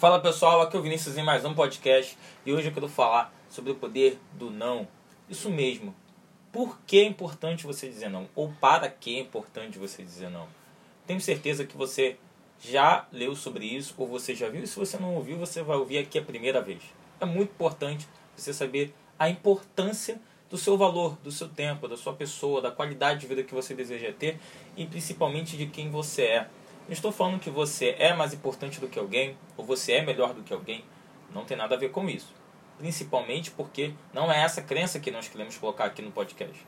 Fala pessoal, aqui é o Vinícius em mais um podcast e hoje eu quero falar sobre o poder do não. Isso mesmo. Por que é importante você dizer não? Ou para que é importante você dizer não? Tenho certeza que você já leu sobre isso ou você já viu. E se você não ouviu, você vai ouvir aqui a primeira vez. É muito importante você saber a importância do seu valor, do seu tempo, da sua pessoa, da qualidade de vida que você deseja ter e principalmente de quem você é. Não estou falando que você é mais importante do que alguém ou você é melhor do que alguém. Não tem nada a ver com isso. Principalmente porque não é essa crença que nós queremos colocar aqui no podcast.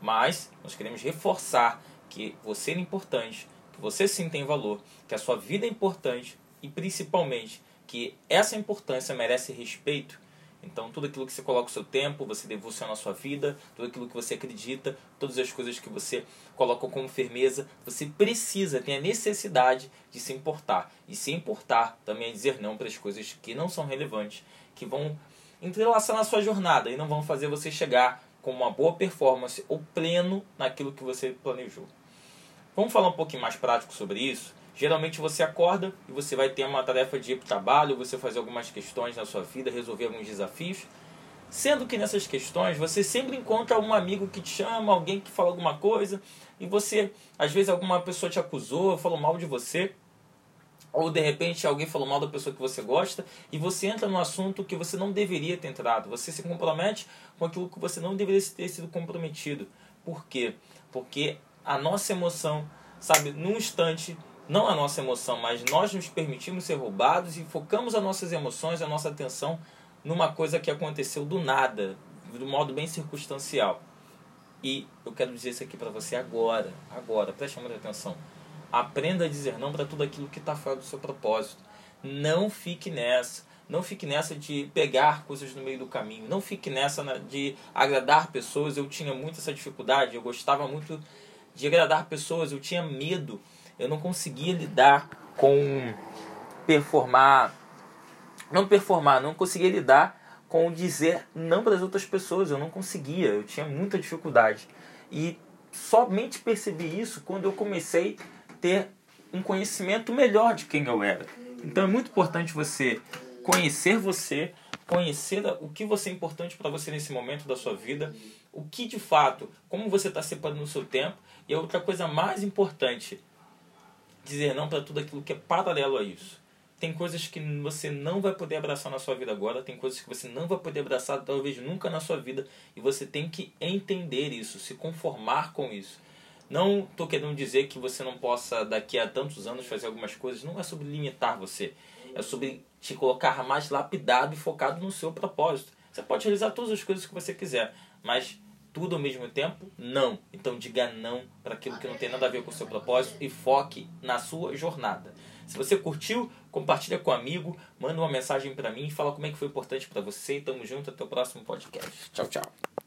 Mas nós queremos reforçar que você é importante, que você sim tem valor, que a sua vida é importante e principalmente que essa importância merece respeito então, tudo aquilo que você coloca o seu tempo, você devociona a sua vida, tudo aquilo que você acredita, todas as coisas que você coloca com firmeza, você precisa, tem a necessidade de se importar. E se importar também é dizer não para as coisas que não são relevantes, que vão entrelaçar na sua jornada e não vão fazer você chegar com uma boa performance ou pleno naquilo que você planejou. Vamos falar um pouquinho mais prático sobre isso? Geralmente você acorda e você vai ter uma tarefa de ir para o trabalho, você fazer algumas questões na sua vida, resolver alguns desafios. Sendo que nessas questões você sempre encontra um amigo que te chama, alguém que fala alguma coisa, e você, às vezes, alguma pessoa te acusou, falou mal de você, ou de repente alguém falou mal da pessoa que você gosta, e você entra num assunto que você não deveria ter entrado. Você se compromete com aquilo que você não deveria ter sido comprometido. Por quê? Porque a nossa emoção, sabe, num instante não a nossa emoção, mas nós nos permitimos ser roubados e focamos as nossas emoções, a nossa atenção numa coisa que aconteceu do nada, um modo bem circunstancial. E eu quero dizer isso aqui para você agora, agora, preste muita atenção. Aprenda a dizer não para tudo aquilo que está fora do seu propósito. Não fique nessa. Não fique nessa de pegar coisas no meio do caminho. Não fique nessa de agradar pessoas. Eu tinha muito essa dificuldade. Eu gostava muito de agradar pessoas. Eu tinha medo eu não conseguia lidar com performar, não performar, não conseguia lidar com dizer não para as outras pessoas, eu não conseguia, eu tinha muita dificuldade. E somente percebi isso quando eu comecei a ter um conhecimento melhor de quem eu era. Então é muito importante você conhecer você, conhecer o que você é importante para você nesse momento da sua vida, o que de fato, como você está separando o seu tempo, e a outra coisa mais importante, dizer não para tudo aquilo que é paralelo a isso. Tem coisas que você não vai poder abraçar na sua vida agora, tem coisas que você não vai poder abraçar talvez nunca na sua vida, e você tem que entender isso, se conformar com isso. Não estou querendo dizer que você não possa daqui a tantos anos fazer algumas coisas, não é sobre limitar você, é sobre te colocar mais lapidado e focado no seu propósito. Você pode realizar todas as coisas que você quiser, mas tudo ao mesmo tempo? Não. Então diga não para aquilo que não tem nada a ver com o seu propósito e foque na sua jornada. Se você curtiu, compartilha com um amigo, manda uma mensagem para mim e fala como é que foi importante para você. Tamo junto, até o próximo podcast. Tchau, tchau.